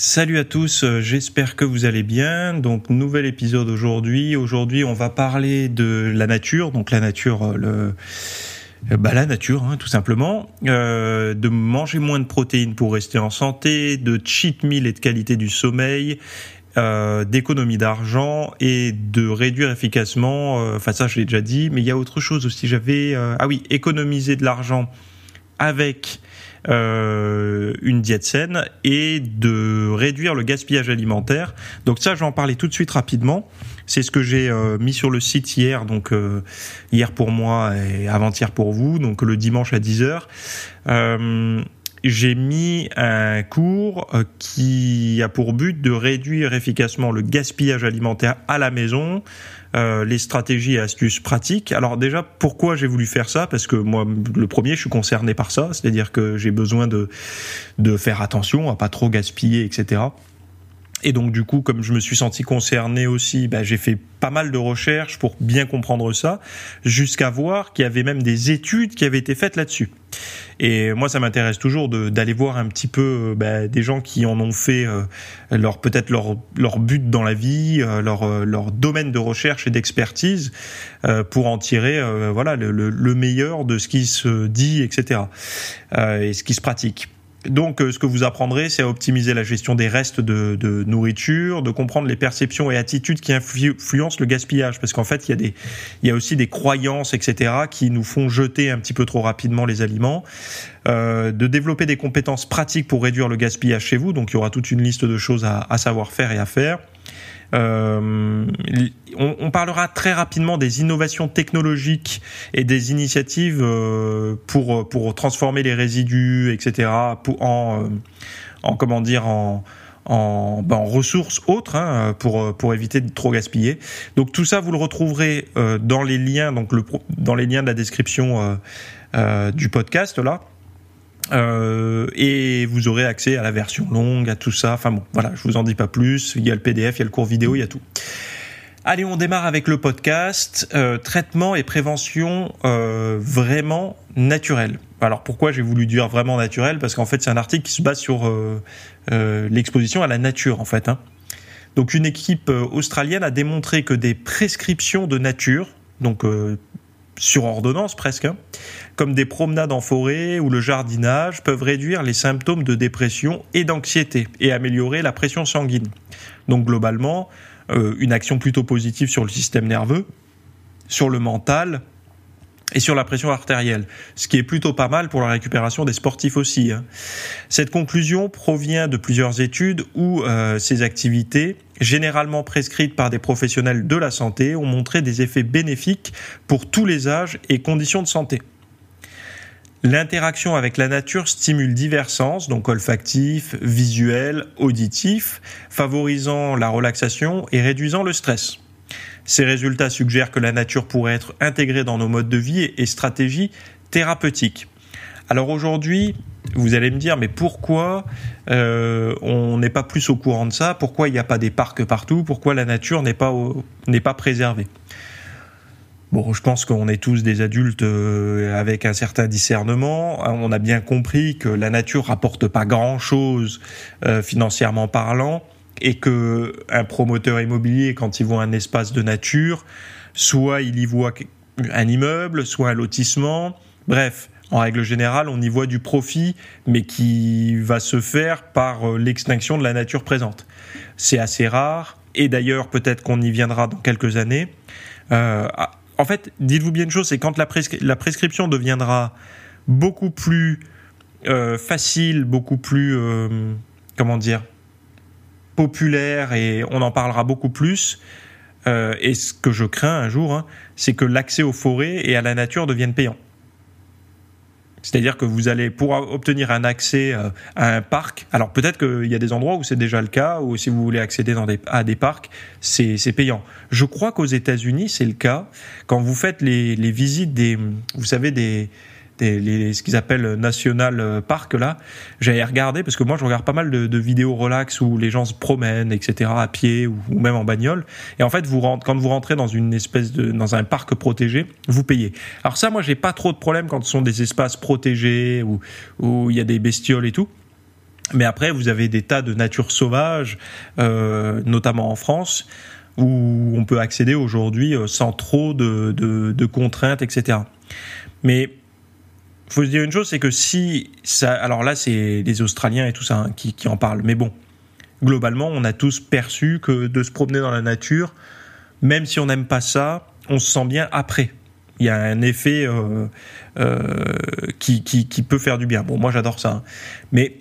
Salut à tous, euh, j'espère que vous allez bien. Donc nouvel épisode aujourd'hui. Aujourd'hui, on va parler de la nature, donc la nature, euh, le euh, bah, la nature, hein, tout simplement, euh, de manger moins de protéines pour rester en santé, de cheat meal et de qualité du sommeil, euh, d'économie d'argent et de réduire efficacement. Enfin ça, je l'ai déjà dit, mais il y a autre chose aussi. J'avais ah oui, économiser de l'argent avec euh, une diète saine et de réduire le gaspillage alimentaire. Donc ça, je vais en parler tout de suite rapidement. C'est ce que j'ai euh, mis sur le site hier, donc euh, hier pour moi et avant-hier pour vous, donc le dimanche à 10h. Euh, j'ai mis un cours qui a pour but de réduire efficacement le gaspillage alimentaire à la maison, euh, les stratégies et astuces pratiques. Alors déjà, pourquoi j'ai voulu faire ça? Parce que moi, le premier, je suis concerné par ça, c'est-à-dire que j'ai besoin de de faire attention à pas trop gaspiller, etc. Et donc du coup, comme je me suis senti concerné aussi, bah, j'ai fait pas mal de recherches pour bien comprendre ça, jusqu'à voir qu'il y avait même des études qui avaient été faites là-dessus. Et moi, ça m'intéresse toujours d'aller voir un petit peu bah, des gens qui en ont fait euh, leur peut-être leur leur but dans la vie, euh, leur euh, leur domaine de recherche et d'expertise pour en tirer voilà le, le, meilleur de ce qui se dit, etc. et ce qui se pratique. Donc, euh, ce que vous apprendrez, c'est à optimiser la gestion des restes de, nourriture, de comprendre les perceptions et attitudes qui influencent le gaspillage, parce qu'en fait, il y a des, aussi des croyances, etc., qui nous font jeter un petit peu trop rapidement les aliments. Euh, de développer des compétences pratiques pour réduire le gaspillage chez vous. Donc, il y aura toute une liste de choses à, à savoir faire et à faire. Euh, on, parlera très rapidement des innovations technologiques et des initiatives euh, pour pour transformer les résidus, etc. Pour, en euh, en comment dire en en, ben, en ressources autres hein, pour pour éviter de trop gaspiller. Donc tout ça vous le retrouverez dans les liens donc le dans les liens de la description du podcast là. Euh, et vous aurez accès à la version longue, à tout ça. Enfin bon, voilà, je vous en dis pas plus. Il y a le PDF, il y a le cours vidéo, il y a tout. Allez, on démarre avec le podcast euh, traitement et prévention euh, vraiment naturel. Alors pourquoi j'ai voulu dire vraiment naturel? Parce qu'en fait, c'est un article qui se base sur l'exposition à la nature, en fait. Hein. Donc, une équipe australienne a démontré que des prescriptions de nature, donc sur ordonnance presque, hein, comme des promenades en forêt ou le jardinage, peuvent réduire les symptômes de dépression et d'anxiété et améliorer la pression sanguine. Donc globalement, euh, une action plutôt positive sur le système nerveux, sur le mental et sur la pression artérielle, ce qui est plutôt pas mal pour la récupération des sportifs aussi. Hein. Cette conclusion provient de plusieurs études où euh, ces activités, généralement prescrites par des professionnels de la santé, ont montré des effets bénéfiques pour tous les âges et conditions de santé. L'interaction avec la nature stimule divers sens, donc olfactif, visuel, auditif, favorisant la relaxation et réduisant le stress. Ces résultats suggèrent que la nature pourrait être intégrée dans nos modes de vie et stratégies thérapeutiques. Alors aujourd'hui, vous allez me dire, mais pourquoi euh, on n'est pas plus au courant de ça? Pourquoi il n'y a pas des parcs partout? Pourquoi la nature n'est pas, n'est pas préservée? Bon, je pense qu'on est tous des adultes euh, avec un certain discernement. On a bien compris que la nature rapporte pas grand-chose euh, financièrement parlant et que un promoteur immobilier, quand il voit un espace de nature, soit il y voit un immeuble, soit un lotissement. Bref, en règle générale, on y voit du profit, mais qui va se faire par euh, l'extinction de la nature présente. C'est assez rare, et d'ailleurs peut-être qu'on y viendra dans quelques années. En fait, dites-vous bien une chose, c'est quand la, prescri la, prescription deviendra beaucoup plus euh, facile, beaucoup plus, euh, comment dire, populaire et on en parlera beaucoup plus. Euh, et ce que je crains un jour, hein, c'est que l'accès aux forêts et à la nature devienne payant. C'est-à-dire que vous allez, pour obtenir un accès euh, à un parc, alors peut-être qu'il y a des endroits où c'est déjà le cas, ou si vous voulez accéder à des parcs, c'est payant. Je crois qu'aux États-Unis, c'est le cas. Quand vous faites les, les visites des, vous savez, des, les, ce qu'ils appellent National euh, Park là. J'avais regardé parce que moi je regarde pas mal de, vidéos relax où les gens se promènent, etc. à pied ou, même en bagnole. Et en fait, vous rentrez, quand vous rentrez dans une espèce de dans un parc protégé, vous payez. Alors ça, moi j'ai pas trop de problème quand ce sont des espaces protégés où où il y a des bestioles et tout. Mais après, vous avez des tas de nature sauvage, euh, notamment en France, où on peut accéder aujourd'hui euh, sans trop de, de, de contraintes, etc. Mais faut se dire une chose, c'est que si ça, alors là, c'est les Australiens et tout ça hein, qui, en parlent, mais bon, globalement, on a tous perçu que de se promener dans la nature, même si on n'aime pas ça, on se sent bien après. Il y a un effet euh, euh, qui, peut faire du bien. Bon, moi, j'adore ça, hein. mais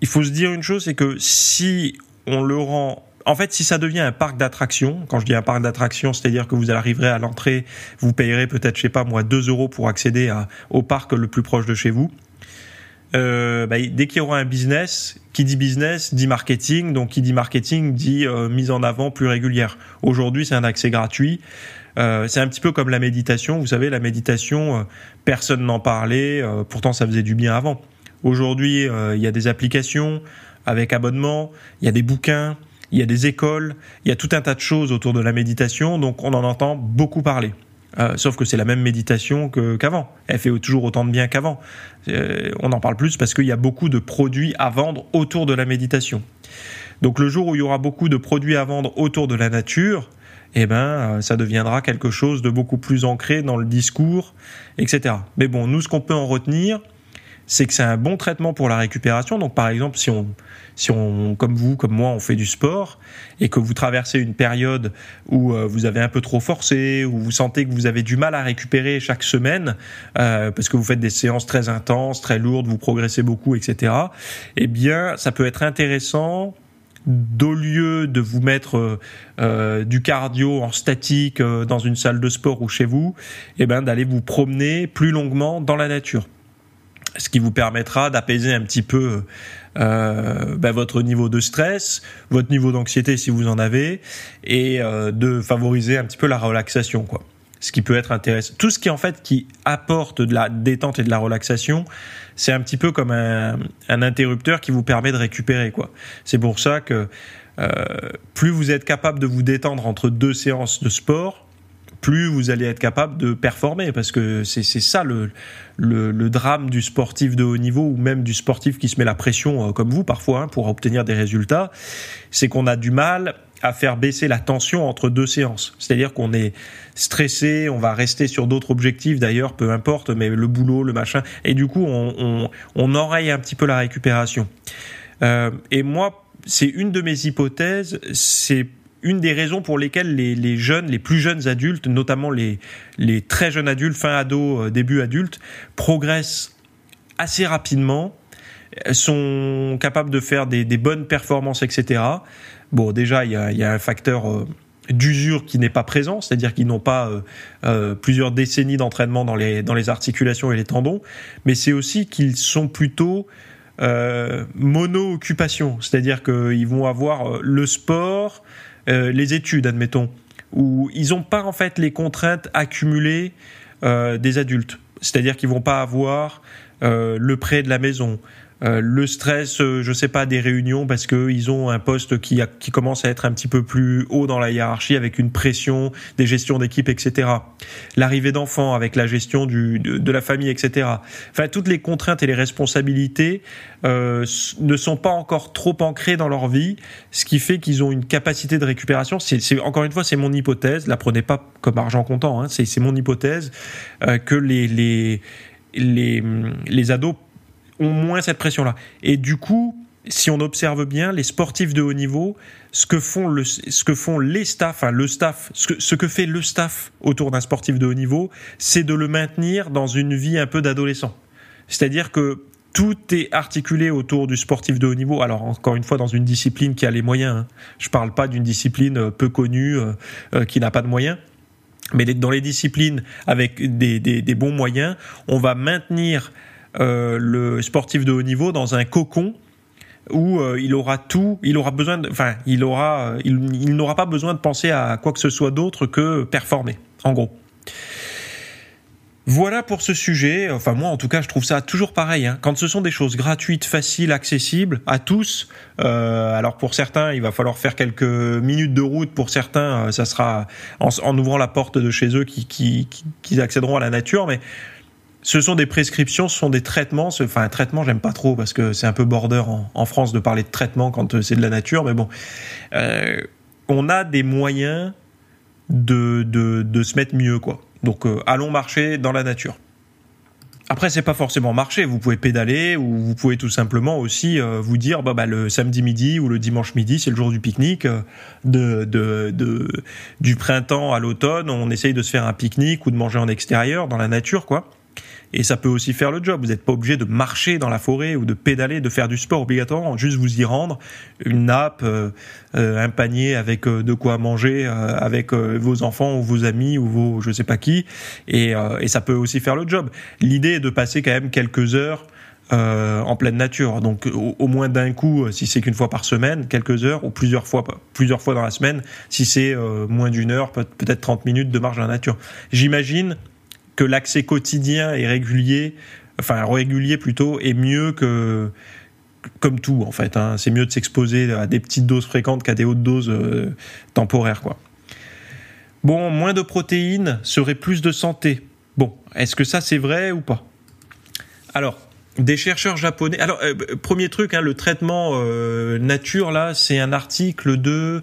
il faut se dire une chose, c'est que si on le rend en fait, si ça devient un parc d'attractions, quand je dis un parc d'attractions, c'est-à-dire que vous arriverez à l'entrée, vous payerez peut-être, je sais pas moi, 2 euros pour accéder au parc le plus proche de chez vous. Euh, bah, dès qu'il y aura un business, qui dit business dit marketing, donc qui dit marketing dit euh, mise en avant plus régulière. Aujourd'hui, c'est un accès gratuit. Euh, c'est un petit peu comme la méditation. Vous savez, la méditation, euh, personne n'en parlait, euh, pourtant ça faisait du bien avant. Aujourd'hui, il y a des applications avec abonnement, il y a des bouquins, il y a des écoles, il y a tout un tas de choses autour de la méditation, donc on en entend beaucoup parler. Euh, sauf que c'est la même méditation qu'avant. Elle fait toujours autant de bien qu'avant. Euh, on en parle plus parce qu'il y a beaucoup de produits à vendre autour de la méditation. Donc le jour où il y aura beaucoup de produits à vendre autour de la nature, eh ben, euh, ça deviendra quelque chose de beaucoup plus ancré dans le discours, etc. Mais bon, nous, ce qu'on peut en retenir, c'est que c'est un bon traitement pour la récupération. Donc, par exemple, si on, si on, comme vous, comme moi, on fait du sport et que vous traversez une période où euh, vous avez un peu trop forcé, où vous sentez que vous avez du mal à récupérer chaque semaine euh, parce que vous faites des séances très intenses, très lourdes, vous progressez beaucoup, etc. Eh bien, ça peut être intéressant d'au lieu de vous mettre euh, du cardio en statique dans une salle de sport ou chez vous, eh ben d'aller vous promener plus longuement dans la nature ce qui vous permettra d'apaiser un petit peu euh, ben, votre niveau de stress, votre niveau d'anxiété si vous en avez, et euh, de favoriser un petit peu la relaxation, quoi. Ce qui peut être intéressant. Tout ce qui en fait qui apporte de la détente et de la relaxation, c'est un petit peu comme un, un, interrupteur qui vous permet de récupérer, quoi. C'est pour ça que euh, plus vous êtes capable de vous détendre entre deux séances de sport, plus vous allez être capable de performer parce que c'est ça le, le, le, drame du sportif de haut niveau ou même du sportif qui se met la pression euh, comme vous parfois hein, pour obtenir des résultats, c'est qu'on a du mal à faire baisser la tension entre deux séances. C'est-à-dire qu'on est stressé, on va rester sur d'autres objectifs d'ailleurs, peu importe, mais le boulot, le machin, et du coup on, on, on oreille un petit peu la récupération. Euh, et moi, c'est une de mes hypothèses, c'est une des raisons pour lesquelles les, les, jeunes, les plus jeunes adultes, notamment les, les très jeunes adultes, fin ado, euh, début adulte, progressent assez rapidement, euh, sont capables de faire des, des bonnes performances, etc. Bon, déjà, il y a, y a, un facteur euh, d'usure qui n'est pas présent, c'est-à-dire qu'ils n'ont pas plusieurs décennies d'entraînement dans les, dans les articulations et les tendons, mais c'est aussi qu'ils sont plutôt mono-occupation, c'est-à-dire qu'ils vont avoir le sport, euh, les études, admettons, où ils n'ont pas en fait les contraintes accumulées euh, des adultes. C'est-à-dire qu'ils vont pas avoir euh, le prêt de la maison, euh, le stress, euh, je sais pas, des réunions parce que ils ont un poste qui, a, qui commence à être un petit peu plus haut dans la hiérarchie avec une pression des gestions d'équipe, etc. L'arrivée d'enfants avec la gestion du, de, la famille, etc. Enfin, toutes les contraintes et les responsabilités euh, ne sont pas encore trop ancrées dans leur vie, ce qui fait qu'ils ont une capacité de récupération. C'est encore une fois, c'est mon hypothèse. La prenez pas comme argent comptant. Hein, c'est mon hypothèse euh, que les les les, les ados ont moins cette pression-là. Et du coup, si on observe bien, les sportifs de haut niveau, ce que font, le, ce que font les staffs, le staff, ce que, ce que fait le staff autour d'un sportif de haut niveau, c'est de le maintenir dans une vie un peu d'adolescent. C'est-à-dire que tout est articulé autour du sportif de haut niveau. Alors encore une fois, dans une discipline qui a les moyens. Hein. Je parle pas d'une discipline peu connue euh, euh, qui n'a pas de moyens. Mais dans les disciplines avec des, des, bons moyens, on va maintenir euh, le sportif de haut niveau dans un cocon où euh, il aura tout, il aura besoin, enfin, il aura, il, il n'aura pas besoin de penser à quoi que ce soit d'autre que performer, en gros. Voilà pour ce sujet. Enfin, moi, en tout cas, je trouve ça toujours pareil. Hein. Quand ce sont des choses gratuites, faciles, accessibles à tous. Euh, alors pour certains, il va falloir faire quelques minutes de route. Pour certains, euh, ça sera en, ouvrant la porte de chez eux qui, qui, qui, accéderont à la nature. Mais ce sont des prescriptions, ce sont des traitements. Enfin, un traitement, j'aime pas trop parce que c'est un peu border en, France de parler de traitement quand euh, c'est de la nature. Mais bon, euh, on a des moyens de, de, de se mettre mieux, quoi. Donc euh, allons marcher dans la nature. Après, c'est pas forcément marcher. Vous pouvez pédaler ou vous pouvez tout simplement aussi vous dire, bah, bah, le samedi midi ou le dimanche midi, c'est le jour du pique-nique. Du printemps à l'automne, on essaye de se faire un pique-nique ou de manger en extérieur, dans la nature, quoi et ça peut aussi faire le job. Vous n'êtes pas obligé de marcher dans la forêt ou de pédaler, de faire du sport obligatoirement, juste vous y rendre, une nappe, euh, euh, un panier avec euh, de quoi manger, avec vos enfants ou vos amis ou vos je sais pas qui, et, et ça peut aussi faire le job. L'idée est de passer quand même quelques heures en pleine nature. Donc au, moins d'un coup, si c'est qu'une fois par semaine, quelques heures, ou plusieurs fois, plusieurs fois dans la semaine, si c'est moins d'une heure, peut-être 30 minutes de marche dans la nature. J'imagine que l'accès quotidien et régulier, enfin régulier plutôt, est mieux que comme tout en fait. Hein. C'est mieux de s'exposer à des petites doses fréquentes qu'à des hautes doses euh, temporaires quoi. Bon, moins de protéines serait plus de santé. Bon, est-ce que ça c'est vrai ou pas? Alors, des chercheurs japonais. Alors, euh, premier truc, hein, le traitement euh, nature là, c'est un article de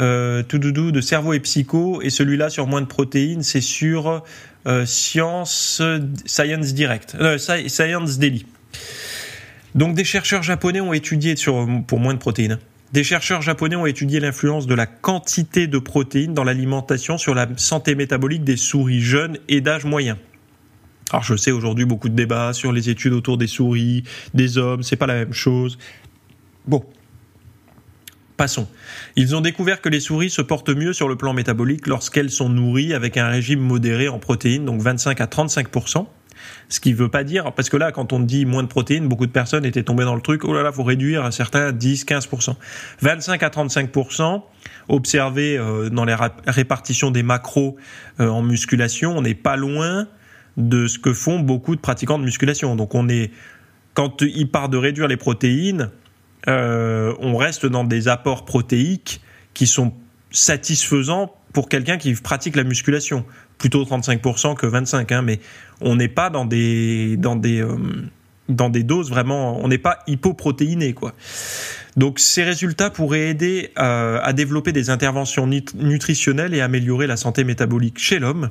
euh, tout doudou de cerveau et psycho, et celui-là sur moins de protéines, c'est sur Science Science Direct, euh, Science Daily. Donc des chercheurs japonais ont étudié sur pour moins de protéines. Des chercheurs japonais ont étudié l'influence de la quantité de protéines dans l'alimentation sur la santé métabolique des souris jeunes et d'âge moyen. Alors je sais aujourd'hui beaucoup de débats sur les études autour des souris, des hommes, c'est pas la même chose. Bon, Passons. Ils ont découvert que les souris se portent mieux sur le plan métabolique lorsqu'elles sont nourries avec un régime modéré en protéines, donc 25 à 35 ce qui ne veut pas dire, parce que là, quand on dit moins de protéines, beaucoup de personnes étaient tombées dans le truc, oh là là, faut réduire à certains 10, 15%. 25 à 35%, observé euh, dans les répartitions des macros euh, en musculation, on n'est pas loin de ce que font beaucoup de pratiquants de musculation. Donc on est, quand il part de réduire les protéines, euh, on reste dans des apports protéiques qui sont satisfaisants pour quelqu'un qui pratique la musculation. Plutôt 35% que 25%, hein, mais on n'est pas dans des, dans des, euh, dans des doses vraiment, on n'est pas hypoprotéiné, quoi. Donc ces résultats pourraient aider euh, à développer des interventions nutritionnelles et améliorer la santé métabolique chez l'homme.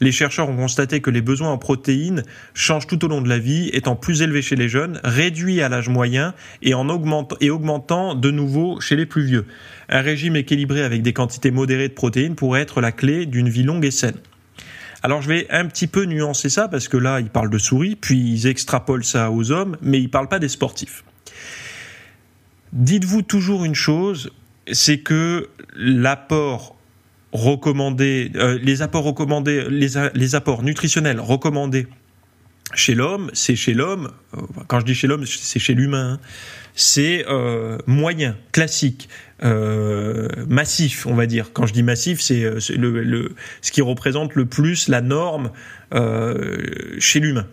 Les chercheurs ont constaté que les besoins en protéines changent tout au long de la vie, étant plus élevés chez les jeunes, réduits à l'âge moyen et, en augmentant, et augmentant de nouveau chez les plus vieux. Un régime équilibré avec des quantités modérées de protéines pourrait être la clé d'une vie longue et saine. Alors je vais un petit peu nuancer ça parce que là ils parlent de souris, puis ils extrapolent ça aux hommes, mais ils parlent pas des sportifs. Dites-vous toujours une chose, c'est que l'apport recommandé, euh, les apports recommandés, les, apports nutritionnels recommandés chez l'homme, c'est chez l'homme. Euh, quand je dis chez l'homme, c'est chez l'humain. Hein. c'est euh, moyen, classique, massif, on va dire. Quand je dis massif, c'est le, ce qui représente le plus la norme chez l'humain.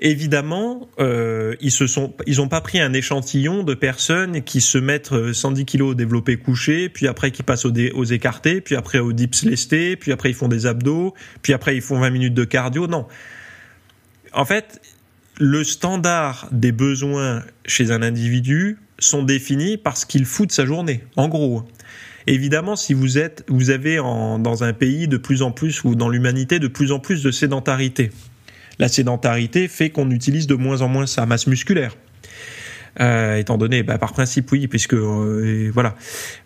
Évidemment, euh, ils se sont, ils ont pas pris un échantillon de personnes qui se mettent 110 euh, kilos au développé couché, puis après qui passent aux, aux écartés, puis après aux dips lestés, puis après ils font des abdos, puis après ils font 20 minutes de cardio. Non. En fait, le standard des besoins chez un individu sont définis par ce qu'il fout de sa journée. En gros. Évidemment, si vous êtes, vous avez en, dans un pays de plus en plus ou dans l'humanité de plus en plus de sédentarité la sédentarité fait qu'on utilise de moins en moins sa masse musculaire. Euh, étant donné, bah, par principe oui, puisque euh, voilà,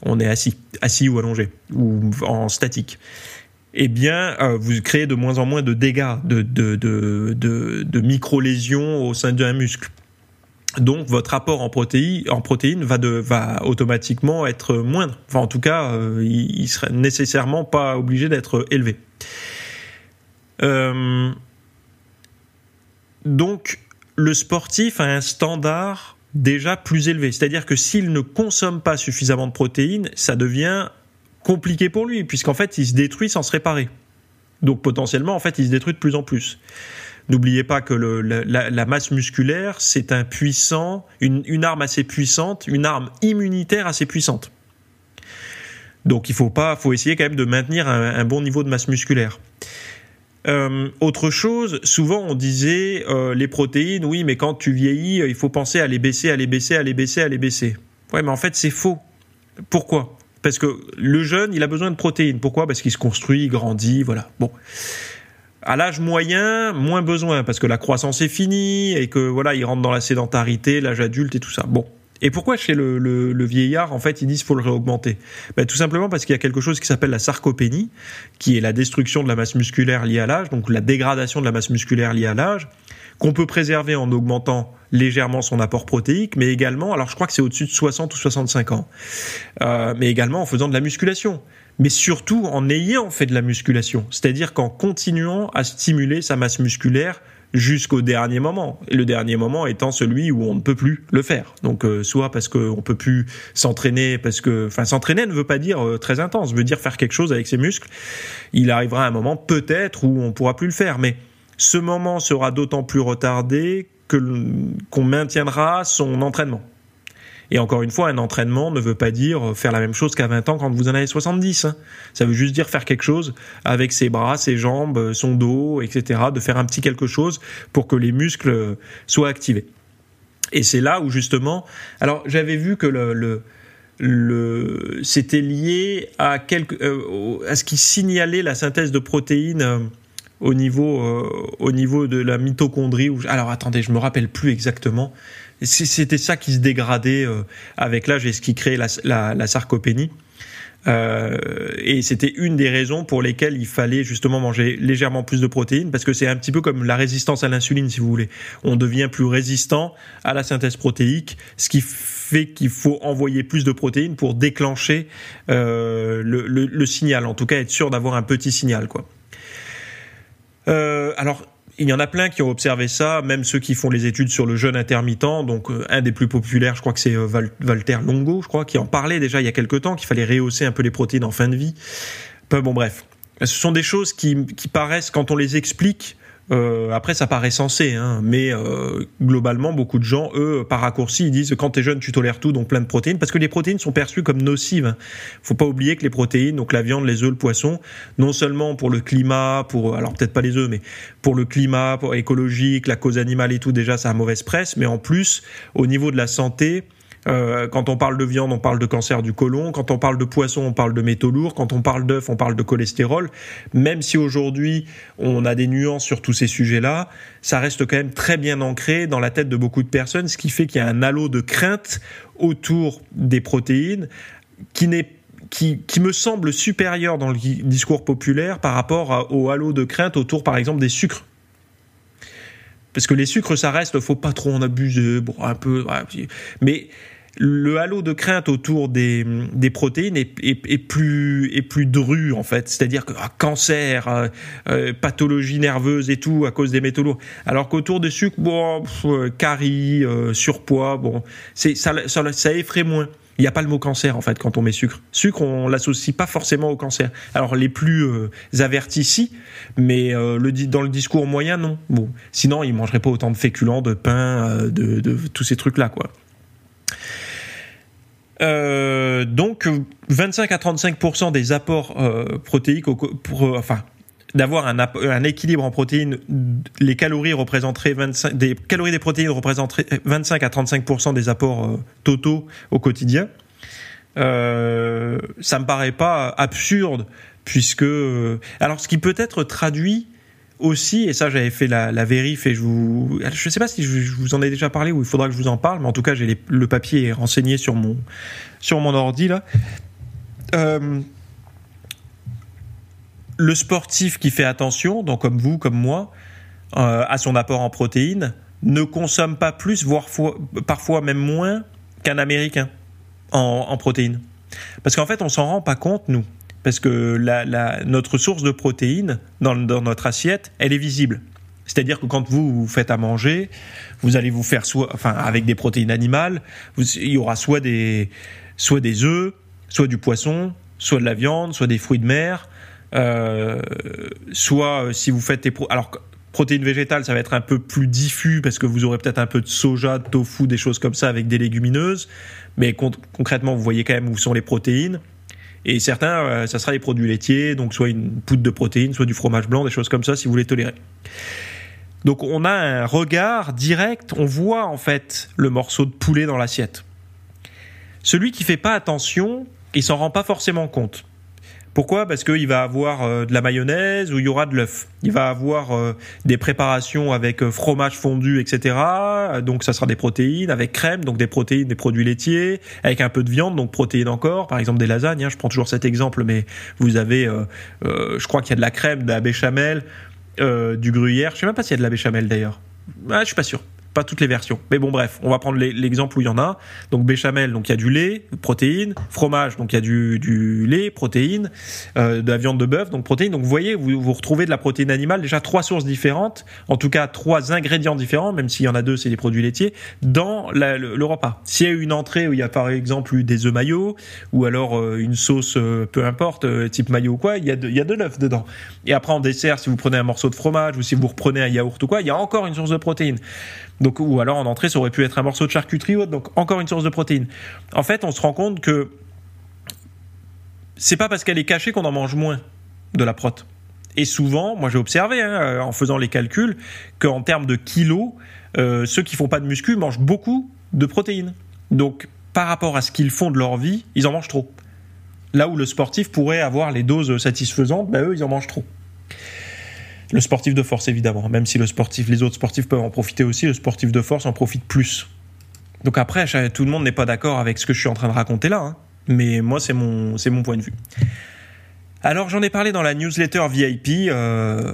on est assis, assis ou allongé ou en statique. Eh bien, euh, vous créez de moins en moins de dégâts, de, micro-lésions au sein d'un muscle. Donc votre apport en protéines, va automatiquement être moindre. Enfin en tout cas, euh, il, il serait nécessairement pas obligé d'être élevé. Euh, donc le sportif a un standard déjà plus élevé. C'est-à-dire que s'il ne consomme pas suffisamment de protéines, ça devient compliqué pour lui, puisqu'en fait, il se détruit sans se réparer. Donc potentiellement, en fait, il se détruit de plus en plus. N'oubliez pas que la, masse musculaire, c'est un puissant, une, arme assez puissante, une arme immunitaire assez puissante. Donc il faut pas, faut essayer quand même de maintenir un, bon niveau de masse musculaire. Euh, autre chose, souvent on disait euh, les protéines, oui, mais quand tu vieillis, il faut penser à les baisser, à les baisser, à les baisser, à les baisser. Ouais, mais en fait c'est faux. Pourquoi? Parce que le jeune, il a besoin de protéines. Pourquoi? Parce qu'il se construit, il grandit, voilà. Bon. À l'âge moyen, moins besoin parce que la croissance est finie et que voilà, il rentre dans la sédentarité, l'âge adulte et tout ça. Bon. Et pourquoi chez le, vieillard, en fait, ils disent qu'il faut le réaugmenter? Ben, Tout simplement parce qu'il y a quelque chose qui s'appelle la sarcopénie, qui est la destruction de la masse musculaire liée à l'âge, donc la dégradation de la masse musculaire liée à l'âge, qu'on peut préserver en augmentant légèrement son apport protéique, mais également, alors je crois que c'est au-dessus de 60 ou 65 ans, euh, mais également en faisant de la musculation mais surtout en ayant fait de la musculation, c'est-à-dire qu'en continuant à stimuler sa masse musculaire jusqu'au dernier moment. Et le dernier moment étant celui où on ne peut plus le faire. Donc euh, soit parce qu'on peut plus s'entraîner, parce que, enfin, s'entraîner ne veut pas dire euh, très intense, veut dire faire quelque chose avec ses muscles. Il arrivera un moment peut-être où on pourra plus le faire, mais ce moment sera d'autant plus retardé qu'on maintiendra son entraînement. Et encore une fois, un entraînement ne veut pas dire faire la même chose qu'à 20 ans quand vous en avez 70. Hein. Ça veut juste dire faire quelque chose avec ses bras, ses jambes, son dos, etc. De faire un petit quelque chose pour que les muscles soient activés. Et c'est là où justement, alors j'avais vu que le, le, c'était lié à quelque, euh, à ce qui signalait la synthèse de protéines. Au niveau, euh, au niveau de la mitochondrie. Alors attendez, je me rappelle plus exactement. C'était ça qui se dégradait euh, avec l'âge et ce qui créait la, la, la sarcopénie. Euh, et c'était une des raisons pour lesquelles il fallait justement manger légèrement plus de protéines, parce que c'est un petit peu comme la résistance à l'insuline, si vous voulez. On devient plus résistant à la synthèse protéique, ce qui fait qu'il faut envoyer plus de protéines pour déclencher euh, le, le, le, signal, en tout cas être sûr d'avoir un petit signal, quoi. Euh, alors, il y en a plein qui ont observé ça, même ceux qui font les études sur le jeûne intermittent. Donc, euh, un des plus populaires, je crois que c'est euh, Walter Longo, je crois, qui en parlait déjà il y a quelques temps, qu'il fallait rehausser un peu les protéines en fin de vie. bon, bref. Ce sont des choses qui, qui paraissent, quand on les explique, euh, après, ça paraît sensé, hein, mais euh, globalement, beaucoup de gens, eux, par raccourci, ils disent quand t'es jeune, tu tolères tout, donc plein de protéines, parce que les protéines sont perçues comme nocives. Hein. Faut pas oublier que les protéines, donc la viande, les œufs, le poisson, non seulement pour le climat, pour alors peut-être pas les œufs, mais pour le climat, pour écologique, la cause animale et tout, déjà, ça a mauvaise presse, mais en plus, au niveau de la santé, euh, quand on parle de viande, on parle de cancer du côlon. Quand on parle de poisson, on parle de métaux lourds. Quand on parle d'œufs, on parle de cholestérol. Même si aujourd'hui on a des nuances sur tous ces sujets-là, ça reste quand même très bien ancré dans la tête de beaucoup de personnes, ce qui fait qu'il y a un halo de crainte autour des protéines qui me semble supérieur dans le discours populaire par rapport au halo de crainte autour, par exemple, des sucres. Parce que les sucres, ça reste, faut pas trop en abuser, bon, un peu, mais le halo de crainte autour des, des protéines est, plus est plus dru en fait, c'est-à-dire que cancer, euh, euh, pathologie nerveuse et tout à cause des métaux lourds. Alors qu'autour des sucres, bon, euh, carie, euh, surpoids, bon, c'est ça effraie moins. Il n'y a pas le mot cancer en fait quand on met sucre. Sucre, on l'associe pas forcément au cancer. Alors les plus euh, avertis si, mais euh, dans le discours moyen non. Bon, sinon ils mangeraient pas autant de féculents, de pain, euh, de, tous ces trucs là quoi. Donc 25 à 35% des apports protéiques, pour, enfin d'avoir un, équilibre en protéines, les calories représenteraient 25, des calories des protéines représenteraient 25 à 35% des apports euh, totaux au quotidien. Euh, ça me paraît pas absurde puisque euh, alors ce qui peut être traduit aussi et ça j'avais fait la, la vérif et je vous je sais pas si je, je, vous en ai déjà parlé ou il faudra que je vous en parle mais en tout cas j'ai le papier renseigné sur mon sur mon ordi là. Le sportif qui fait attention, donc comme vous, comme moi, euh, à son apport en protéines, ne consomme pas plus, voire parfois même moins qu'un Américain en, protéines. Parce qu'en fait, on s'en rend pas compte, nous. Parce que notre source de protéines dans, notre assiette, elle est visible. C'est-à-dire que quand vous, vous faites à manger, vous allez vous faire enfin, avec des protéines animales, il y aura soit des, soit des œufs, soit du poisson, soit de la viande, soit des fruits de mer, euh, soit euh, si vous faites des alors protéines végétales, ça va être un peu plus diffus parce que vous aurez peut-être un peu de soja, de tofu, des choses comme ça avec des légumineuses, mais concrètement, vous voyez quand même où sont les protéines. Et certains, euh, ça sera les produits laitiers, donc soit une poudre de protéines, soit du fromage blanc, des choses comme ça, si vous les tolérez. Donc on a un regard direct, on voit en fait le morceau de poulet dans l'assiette. Celui qui fait pas attention, il s'en rend pas forcément compte. Pourquoi? Parce qu'il va avoir euh, de la mayonnaise ou il y aura de l'œuf. Il va avoir euh, des préparations avec euh, fromage fondu, etc. Donc ça sera des protéines, avec crème, donc des protéines, des produits laitiers, avec un peu de viande, donc protéines encore. Par exemple des lasagnes. Hein, je prends toujours cet exemple, mais vous avez, je crois qu'il y a de la crème, de la béchamel, du gruyère. Je sais même pas s'il y a de la béchamel d'ailleurs. Ah, je suis pas sûr toutes les versions. Mais bon, bref, on va prendre l'exemple où il y en a. Donc béchamel, donc il y a du lait, protéines, fromage, donc il y a du, lait, protéines, euh, de la viande de bœuf, donc protéines. Donc vous voyez, vous, vous retrouvez de la protéine animale, déjà trois sources différentes, en tout cas trois ingrédients différents, même s'il y en a deux, c'est des produits laitiers, dans le, repas. S'il y a une entrée où il y a par exemple des œufs maillots, ou alors euh, une sauce, euh, peu importe, type maillot ou quoi, il y a de, il de l'œuf dedans. Et après en dessert, si vous prenez un morceau de fromage, ou si vous reprenez un yaourt ou quoi, il y a encore une source de protéines. Donc, ou alors en entrée, ça aurait pu être un morceau de charcuterie ou autre. Donc, encore une source de protéines. En fait, on se rend compte que c'est pas parce qu'elle est cachée qu'on en mange moins de la prot. Et souvent, moi j'ai observé, hein, en faisant les calculs, qu'en termes de kilos, euh, ceux qui font pas de muscu mangent beaucoup de protéines. Donc, par rapport à ce qu'ils font de leur vie, ils en mangent trop. Là où le sportif pourrait avoir les doses satisfaisantes, ben eux, ils en mangent trop. Le sportif de force, évidemment. Même si les autres sportifs peuvent en profiter aussi, le sportif de force en profite plus. Donc après, tout le monde n'est pas d'accord avec ce que je suis en train de raconter là. Hein. Mais moi, c'est mon, point de vue. Alors, j'en ai parlé dans la newsletter VIP, euh,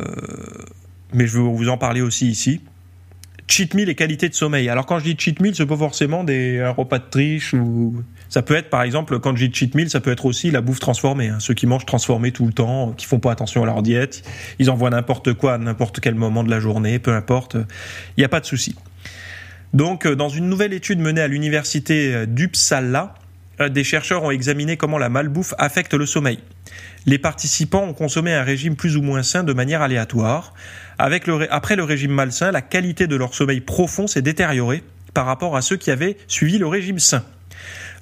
mais je vais vous en parler aussi ici. Cheat meal et qualité de sommeil. Alors, quand je dis cheat meal, c'est pas forcément des un repas de triche ou ça peut être, par exemple, quand je dis cheat meal, ça peut être aussi la bouffe transformée. Hein. Ceux qui mangent transformé tout le temps, qui font pas attention à leur diète, ils envoient n'importe quoi à n'importe quel moment de la journée, peu importe. Il n'y a pas de souci. Donc, euh, dans une nouvelle étude menée à l'université euh, d'Uppsala, euh, des chercheurs ont examiné comment la malbouffe affecte le sommeil. Les participants ont consommé un régime plus ou moins sain de manière aléatoire. Avec le, après le régime malsain, la qualité de leur sommeil profond s'est détériorée par rapport à ceux qui avaient suivi le régime sain.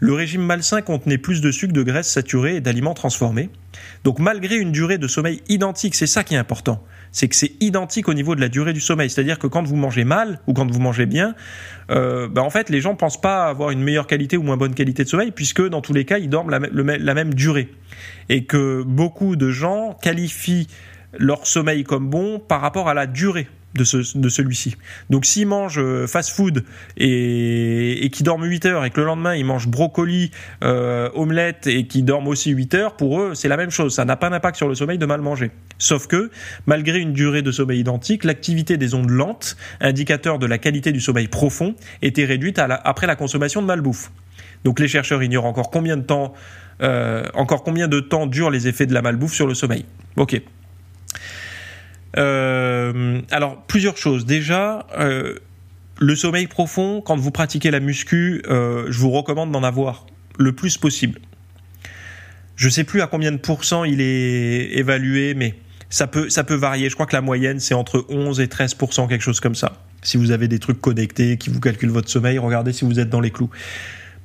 Le régime malsain contenait plus de sucre, de graisse saturée et d'aliments transformés. Donc malgré une durée de sommeil identique, c'est ça qui est important, c'est que c'est identique au niveau de la durée du sommeil. C'est-à-dire que quand vous mangez mal ou quand vous mangez bien, euh, bah, en fait les gens ne pensent pas avoir une meilleure qualité ou moins bonne qualité de sommeil puisque dans tous les cas ils dorment la, la même durée. Et que beaucoup de gens qualifient leur sommeil comme bon par rapport à la durée de, ce, de celui-ci. Donc s'ils mangent euh, fast-food et, et qu'ils dorment 8 heures et que le lendemain ils mangent brocoli, euh, omelette et qu'ils dorment aussi 8 heures, pour eux c'est la même chose. Ça n'a pas d'impact sur le sommeil de mal manger. Sauf que, malgré une durée de sommeil identique, l'activité des ondes lentes, indicateur de la qualité du sommeil profond, était réduite après la consommation de malbouffe. Donc les chercheurs ignorent encore combien de temps, euh, encore combien de temps durent les effets de la malbouffe sur le sommeil. Ok. Euh, alors, plusieurs choses. Déjà, euh, le sommeil profond, quand vous pratiquez la muscu, euh, je vous recommande d'en avoir le plus possible. Je sais plus à combien de pourcents il est évalué, mais ça peut, ça peut varier. Je crois que la moyenne, c'est entre 11 et 13% quelque chose comme ça. Si vous avez des trucs connectés qui vous calculent votre sommeil, regardez si vous êtes dans les clous.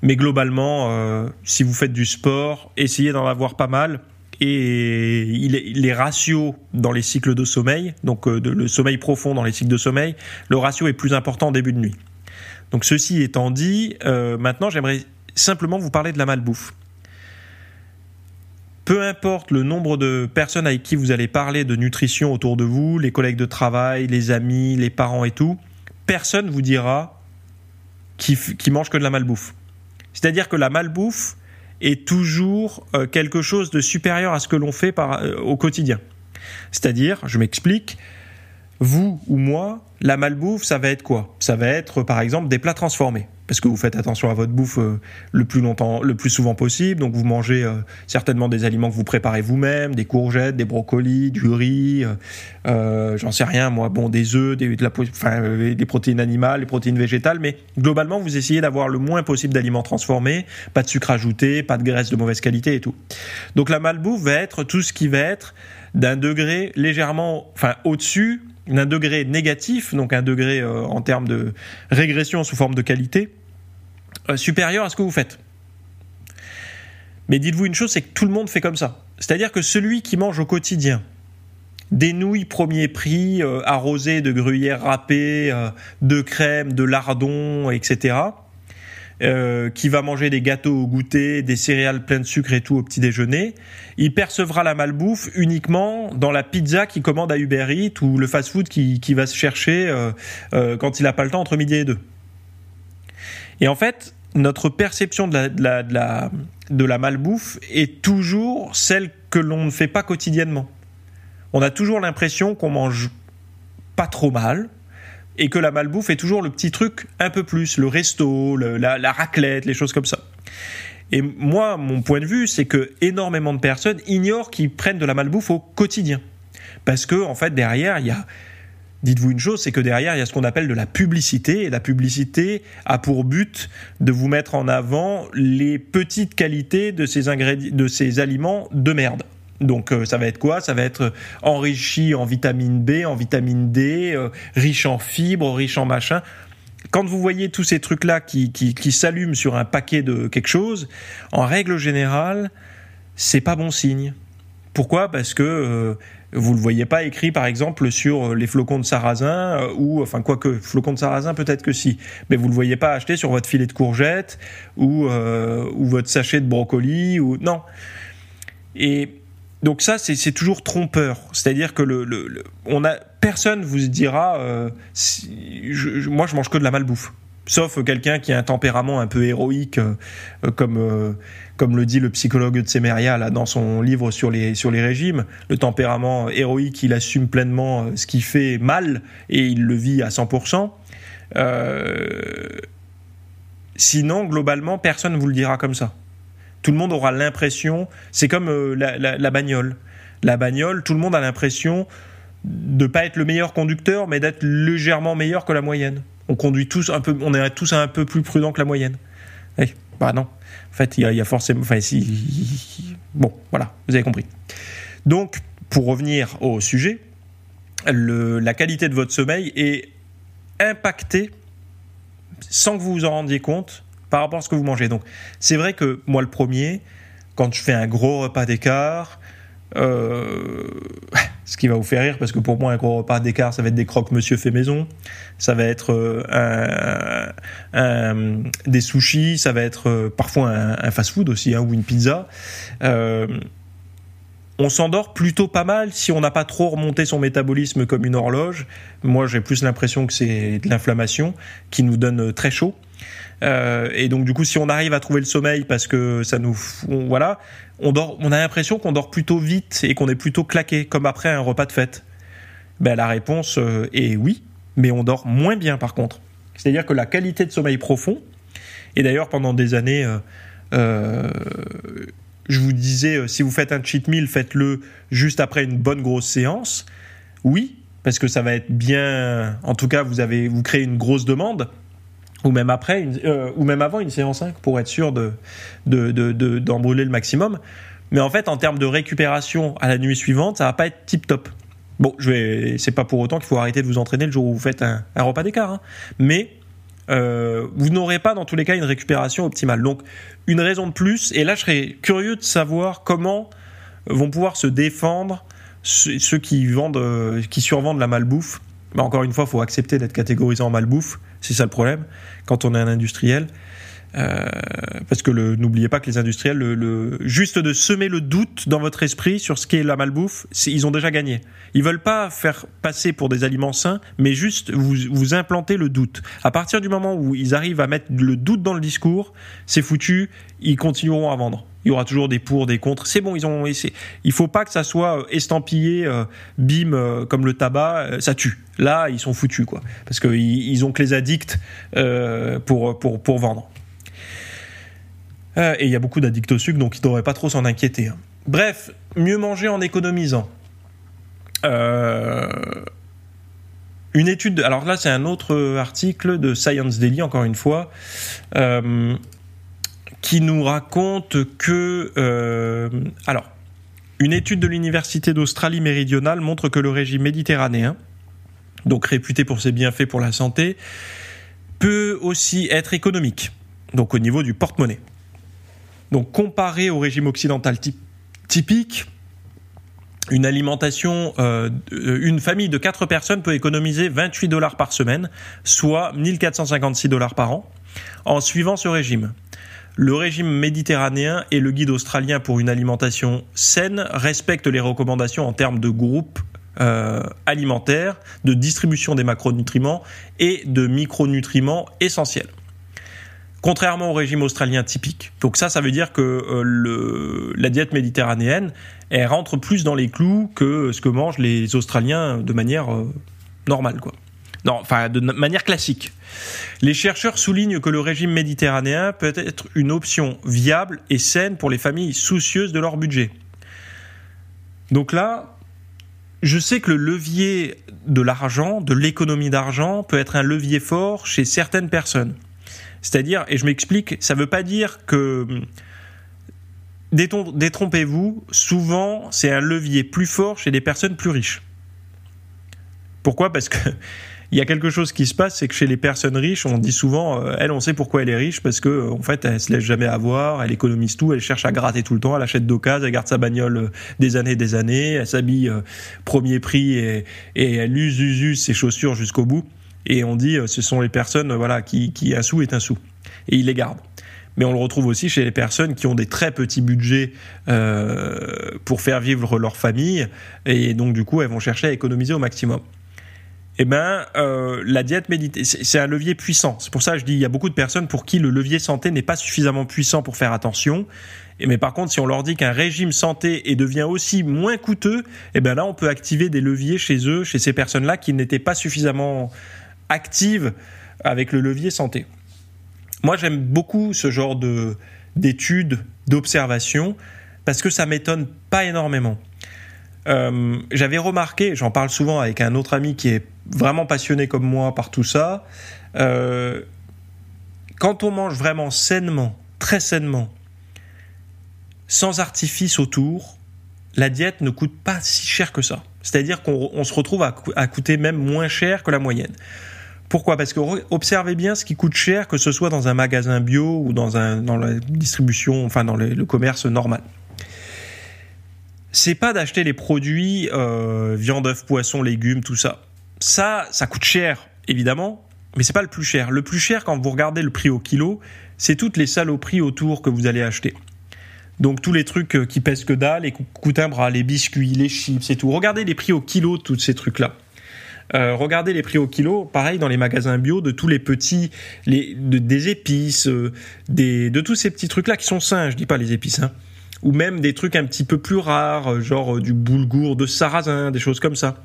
Mais globalement, si vous faites du sport, essayez d'en avoir pas mal et les ratios dans les cycles de sommeil, donc euh, le sommeil profond dans les cycles de sommeil, le ratio est plus important en début de nuit. Donc ceci étant dit, euh, maintenant j'aimerais simplement vous parler de la malbouffe. Peu importe le nombre de personnes avec qui vous allez parler de nutrition autour de vous, les collègues de travail, les amis, les parents et tout, personne vous dira qui, qui mange que de la malbouffe. C'est-à-dire que la malbouffe, est toujours euh, quelque chose de supérieur à ce que l'on fait par, euh, au quotidien. C'est-à-dire, je m'explique, vous ou moi, la malbouffe, ça va être quoi? Ça va être par exemple des plats transformés parce que vous faites attention à votre bouffe euh, le plus longtemps, le plus souvent possible. Donc vous mangez euh, certainement des aliments que vous préparez vous-même, des courgettes, des brocolis, du riz, euh, j'en sais rien moi. Bon, des œufs, des, de la, enfin, des protéines animales, des protéines végétales, mais globalement vous essayez d'avoir le moins possible d'aliments transformés, pas de sucre ajouté, pas de graisse de mauvaise qualité et tout. Donc la malbouffe va être tout ce qui va être d'un degré légèrement, enfin au-dessus d'un degré négatif, donc un degré euh, en termes de régression sous forme de qualité, euh, supérieur à ce que vous faites. Mais dites-vous une chose, c'est que tout le monde fait comme ça. C'est-à-dire que celui qui mange au quotidien des nouilles premier prix, euh, arrosées de gruyère râpée, de crème, de lardons, etc., euh, qui va manger des gâteaux au goûter, des céréales pleines de sucre et tout au petit déjeuner, il percevra la malbouffe uniquement dans la pizza qu'il commande à Uber Eats ou le fast-food qui, va se chercher euh, euh, quand il n'a pas le temps entre midi et deux. Et en fait, notre perception de la, de la malbouffe est toujours celle que l'on ne fait pas quotidiennement. On a toujours l'impression qu'on mange pas trop mal, et que la malbouffe est toujours le petit truc un peu plus, le resto, la, raclette, les choses comme ça. Et moi, mon point de vue, c'est que énormément de personnes ignorent qu'ils prennent de la malbouffe au quotidien. Parce que, en fait, derrière, il y a, dites-vous une chose, c'est que derrière, il y a ce qu'on appelle de la publicité. Et la publicité a pour but de vous mettre en avant les petites qualités de ces de ces aliments de merde. Donc euh, ça va être quoi? Ça va être enrichi en vitamine B, en vitamine D, euh, riche en fibres, riche en machin. Quand vous voyez tous ces trucs-là qui, qui, s'allument sur un paquet de quelque chose, en règle générale, c'est pas bon signe. Pourquoi? Parce que euh, vous le voyez pas écrit par exemple sur les flocons de sarrasin ou enfin quoique flocons de sarrasin peut-être que si, mais vous le voyez pas acheté sur votre filet de courgettes ou ou votre sachet de brocoli ou non. Et donc ça, c'est toujours trompeur. C'est-à-dire que le, le, on a personne vous dira, euh, je, moi je mange que de la malbouffe. Sauf quelqu'un qui a un tempérament un peu héroïque, euh, comme euh, comme le dit le psychologue de Semeria là dans son livre sur les sur les régimes. Le tempérament héroïque, il assume pleinement ce qu'il fait mal et il le vit à 100%. sinon, globalement, personne ne vous le dira comme ça. Tout le monde aura l'impression, c'est comme euh, la, bagnole. La bagnole, tout le monde a l'impression de ne pas être le meilleur conducteur, mais d'être légèrement meilleur que la moyenne. On conduit tous un peu, on est tous un peu plus prudents que la moyenne. Eh, bah non. En fait, il y, a forcément, enfin bon, voilà, vous avez compris. Donc, pour revenir au sujet, la qualité de votre sommeil est impactée sans que vous vous en rendiez compte par rapport à ce que vous mangez. Donc, c'est vrai que moi, le premier, quand je fais un gros repas d'écart, euh, ce qui va vous faire rire, parce que pour moi, un gros repas d'écart, ça va être des croques monsieur fait maison, ça va être euh, des sushis, ça va être euh, parfois un, fast-food aussi, hein, ou une pizza. on s'endort plutôt pas mal si on n'a pas trop remonté son métabolisme comme une horloge. Moi, j'ai plus l'impression que c'est de l'inflammation qui nous donne très chaud. Euh, et donc du coup, si on arrive à trouver le sommeil parce que ça nous, voilà, on dort, on a l'impression qu'on dort plutôt vite et qu'on est plutôt claqué, comme après un repas de fête. Ben la réponse euh, est oui, mais on dort moins bien par contre. C'est-à-dire que la qualité de sommeil profond, et d'ailleurs pendant des années, euh, je vous disais, si vous faites un cheat meal, faites-le juste après une bonne grosse séance. Oui, parce que ça va être bien. En tout cas, vous avez, vous créez une grosse demande ou même après, euh, ou même avant une séance 5 pour être sûr de, de, d'en brûler le maximum. Mais en fait, en termes de récupération à la nuit suivante, ça va pas être tip top. Bon, je vais, c'est pas pour autant qu'il faut arrêter de vous entraîner le jour où vous faites un, repas d'écart, hein. mais euh, vous n'aurez pas dans tous les cas une récupération optimale. Donc, une raison de plus. Et là, je serais curieux de savoir comment vont pouvoir se défendre ceux qui vendent, euh, qui survendent la malbouffe. Mais encore une fois, faut accepter d'être catégorisé en malbouffe c'est ça le problème quand on est un industriel. Euh, parce que n'oubliez pas que les industriels, le, juste de semer le doute dans votre esprit sur ce qu'est la malbouffe, ils ont déjà gagné. Ils veulent pas faire passer pour des aliments sains, mais juste vous, vous implanter le doute. À partir du moment où ils arrivent à mettre le doute dans le discours, c'est foutu, ils continueront à vendre. Il y aura toujours des pour, des contre. C'est bon, ils ont essayé. Il faut pas que ça soit estampillé, bim, comme le tabac, ça tue. Là, ils sont foutus, quoi. Parce qu'ils ils ont que les addicts pour, pour, pour vendre. et il y a beaucoup d'addicts au sucre, donc ils devraient pas trop s'en inquiéter. Hein. Bref, mieux manger en économisant. Euh, une étude, alors là c'est un autre article de Science Daily, encore une fois, euh, qui nous raconte que... Euh, alors, une étude de l'Université d'Australie méridionale montre que le régime méditerranéen, donc réputé pour ses bienfaits pour la santé, peut aussi être économique, donc au niveau du porte-monnaie. Donc comparé au régime occidental typique, une alimentation, euh, une famille de 4 personnes peut économiser 28 dollars par semaine, soit 1456 dollars par an, en suivant ce régime. Le régime méditerranéen et le guide australien pour une alimentation saine respectent les recommandations en termes de groupes euh, alimentaires, de distribution des macronutriments et de micronutriments essentiels contrairement au régime australien typique. Donc ça, ça veut dire que euh, la diète méditerranéenne, elle rentre plus dans les clous que ce que mangent les Australiens de manière euh, normale, quoi. Enfin de manière classique. Les chercheurs soulignent que le régime méditerranéen peut être une option viable et saine pour les familles soucieuses de leur budget. Donc là, je sais que le levier de l'argent, de l'économie d'argent, peut être un levier fort chez certaines personnes. C'est-à-dire, et je m'explique, ça ne veut pas dire que détrompez-vous, souvent c'est un levier plus fort chez des personnes plus riches. Pourquoi? Parce que il y a quelque chose qui se passe, c'est que chez les personnes riches, on dit souvent, euh, elle, on sait pourquoi elle est riche, parce que en fait, elle se laisse jamais avoir, elle économise tout, elle cherche à gratter tout le temps, elle achète d'occasion, elle garde sa bagnole euh, des années, des années, elle s'habille euh, premier prix et, et elle use, use, use ses chaussures jusqu'au bout et on dit euh, ce sont les personnes voilà qui, qui un sou est un sou et ils les gardent. Mais on le retrouve aussi chez les personnes qui ont des très petits budgets euh, pour faire vivre leur famille et donc du coup elles vont chercher à économiser au maximum. Eh ben, euh, la diète méditerranéenne, c'est un levier puissant. C'est pour ça que je dis, il y a beaucoup de personnes pour qui le levier santé n'est pas suffisamment puissant pour faire attention. Mais par contre, si on leur dit qu'un régime santé et devient aussi moins coûteux, eh ben là, on peut activer des leviers chez eux, chez ces personnes-là qui n'étaient pas suffisamment active avec le levier santé. Moi, j'aime beaucoup ce genre de d'études, d'observations, parce que ça m'étonne pas énormément. Euh, j'avais remarqué, j'en parle souvent avec un autre ami qui est vraiment passionné comme moi par tout ça, euh, quand on mange vraiment sainement, très sainement, sans artifice autour, la diète ne coûte pas si cher que ça. C'est-à-dire qu'on se retrouve à, coûter même moins cher que la moyenne. Pourquoi? Parce que observez bien ce qui coûte cher, que ce soit dans un magasin bio ou dans la distribution, enfin dans le, commerce normal. C'est pas d'acheter les produits euh, viande, œuf, poisson, légumes, tout ça. Ça, ça coûte cher, évidemment, mais c'est pas le plus cher. Le plus cher, quand vous regardez le prix au kilo, c'est toutes les saloperies autour que vous allez acheter. Donc tous les trucs euh, qui pèsent que dalle et coûtent un bras, les biscuits, les chips et tout. Regardez les prix au kilo de tous ces trucs-là. Euh, regardez les prix au kilo, pareil dans les magasins bio de tous les petits, les, des épices, euh, de tous ces petits trucs-là qui sont sains, je dis pas les épices, hein, ou même des trucs un petit peu plus rares, euh, genre du boulgour de sarrasin, des choses comme ça.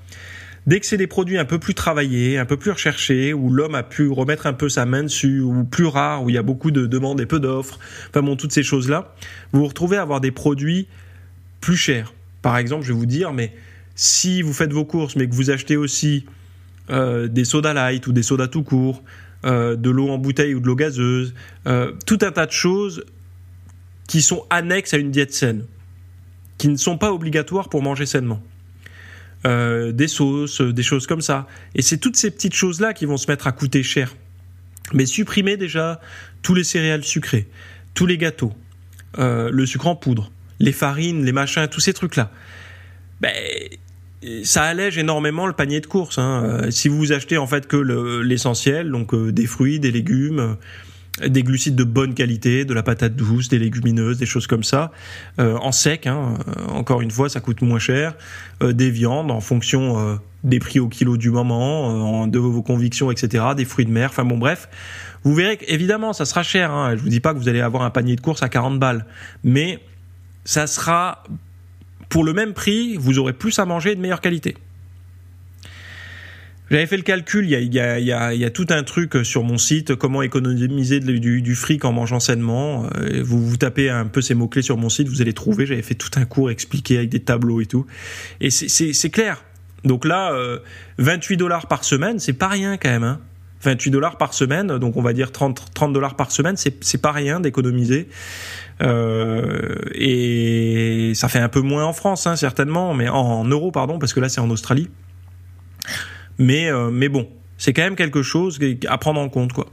Dès que c'est des produits un peu plus travaillés, un peu plus recherchés, où l'homme a pu remettre un peu sa main dessus, ou plus rares, où il y a beaucoup de demandes et peu d'offres, enfin bon, toutes ces choses-là, vous vous retrouvez à avoir des produits plus chers. Par exemple, je vais vous dire, mais si vous faites vos courses, mais que vous achetez aussi euh, des sodas light ou des sodas tout court, euh, de l'eau en bouteille ou de l'eau gazeuse, euh, tout un tas de choses qui sont annexes à une diète saine, qui ne sont pas obligatoires pour manger sainement. des sauces, des choses comme ça. Et c'est toutes ces petites choses-là qui vont se mettre à coûter cher. Mais supprimez déjà tous les céréales sucrées, tous les gâteaux, le sucre en poudre, les farines, les machins, tous ces trucs-là ben, ça allège énormément le panier de courses. Hein. Euh, si vous achetez en fait que l'essentiel, donc euh, des fruits, des légumes, euh, des glucides de bonne qualité, de la patate douce, des légumineuses, des choses comme ça, en sec. Hein, encore une fois, ça coûte moins cher. des viandes en fonction des prix au kilo du moment, de vos convictions, etc. Des fruits de mer. Enfin bon, bref, vous verrez qu'évidemment, ça sera cher. Hein. Je vous dis pas que vous allez avoir un panier de courses à 40 balles, mais ça sera pour le même prix, vous aurez plus à manger et de meilleure qualité. J'avais fait le calcul, il y, a, tout un truc sur mon site, comment économiser du, fric en mangeant sainement. Euh, vous, tapez un peu ces mots-clés sur mon site, vous allez trouver, j'avais fait tout un cours expliqué avec des tableaux et tout. Et c'est clair. Donc là, 28 euh, dollars par semaine, c'est pas rien quand même. 28 hein. dollars par semaine, donc on va dire 30, 30 dollars par semaine, c'est pas rien d'économiser. Euh, et ça fait un peu moins en France, hein, certainement, mais en euros, pardon, parce que là c'est en Australie. Mais, euh, mais bon, c'est quand même quelque chose à prendre en compte, quoi.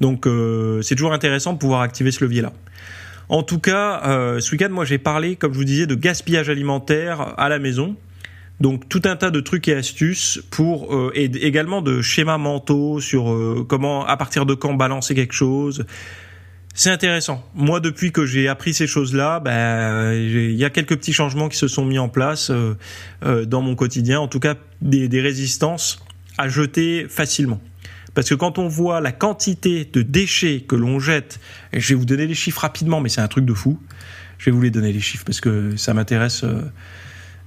Donc euh, c'est toujours intéressant de pouvoir activer ce levier-là. En tout cas, euh, ce week-end, moi j'ai parlé, comme je vous disais, de gaspillage alimentaire à la maison. Donc tout un tas de trucs et astuces pour et également de schémas mentaux sur comment à partir de quand balancer quelque chose. C'est intéressant. Moi, depuis que j'ai appris ces choses-là, ben, il y a quelques petits changements qui se sont mis en place dans mon quotidien. En tout cas, des, résistances à jeter facilement. Parce que quand on voit la quantité de déchets que l'on jette, et je vais vous donner les chiffres rapidement, mais c'est un truc de fou. Je vais vous les donner les chiffres parce que ça m'intéresse euh,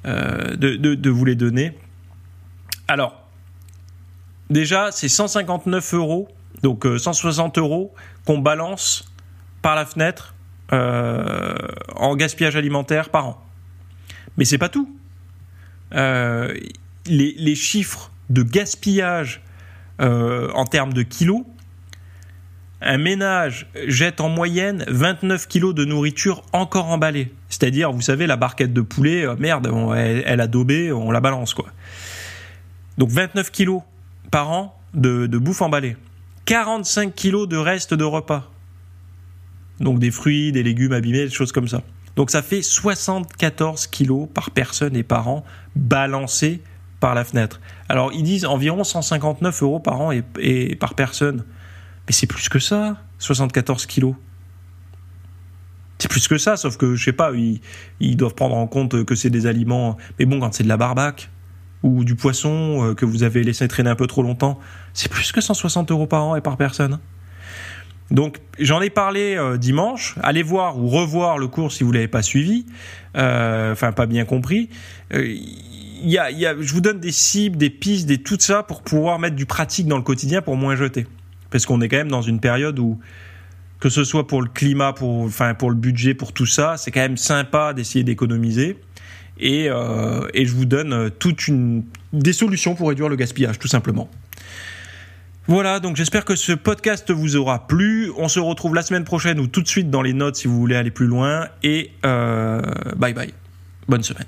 euh, de, vous les donner. Alors, déjà, c'est 159 euros, donc 160 euh, euros qu'on balance par la fenêtre en gaspillage alimentaire par an. Mais c'est pas tout les, chiffres de gaspillage euh, en termes de kilos, un ménage jette en moyenne 29 kilos de nourriture encore emballée. C'est-à-dire, vous savez, la barquette de poulet, euh, merde, elle, a daubé, on la balance, quoi. Donc 29 kilos par an de, de bouffe emballée. 45 kilos de restes de repas. Donc des fruits, des légumes abîmés, des choses comme ça. Donc ça fait 74 kilos par personne et par an balancés par la fenêtre. Alors ils disent environ 159 euros par an et, par personne. Mais c'est plus que ça, 74 kilos. C'est plus que ça, sauf que je sais pas, ils, doivent prendre en compte que c'est des aliments. Mais bon, quand c'est de la barbaque ou du poisson euh, que vous avez laissé traîner un peu trop longtemps, c'est plus que 160 euros par an et par personne. Donc j'en ai parlé euh, dimanche. Allez voir ou revoir le cours si vous l'avez pas suivi, euh, enfin pas bien compris a, je vous donne des cibles, des pistes, des tout ça pour pouvoir mettre du pratique dans le quotidien pour moins jeter. Parce qu'on est quand même dans une période où, que ce soit pour le climat, pour, enfin, pour le budget, pour tout ça, c'est quand même sympa d'essayer d'économiser. Et, euh, et je vous donne toute une, des solutions pour réduire le gaspillage, tout simplement. Voilà, donc j'espère que ce podcast vous aura plu. On se retrouve la semaine prochaine ou tout de suite dans les notes si vous voulez aller plus loin. Et euh, bye bye. Bonne semaine.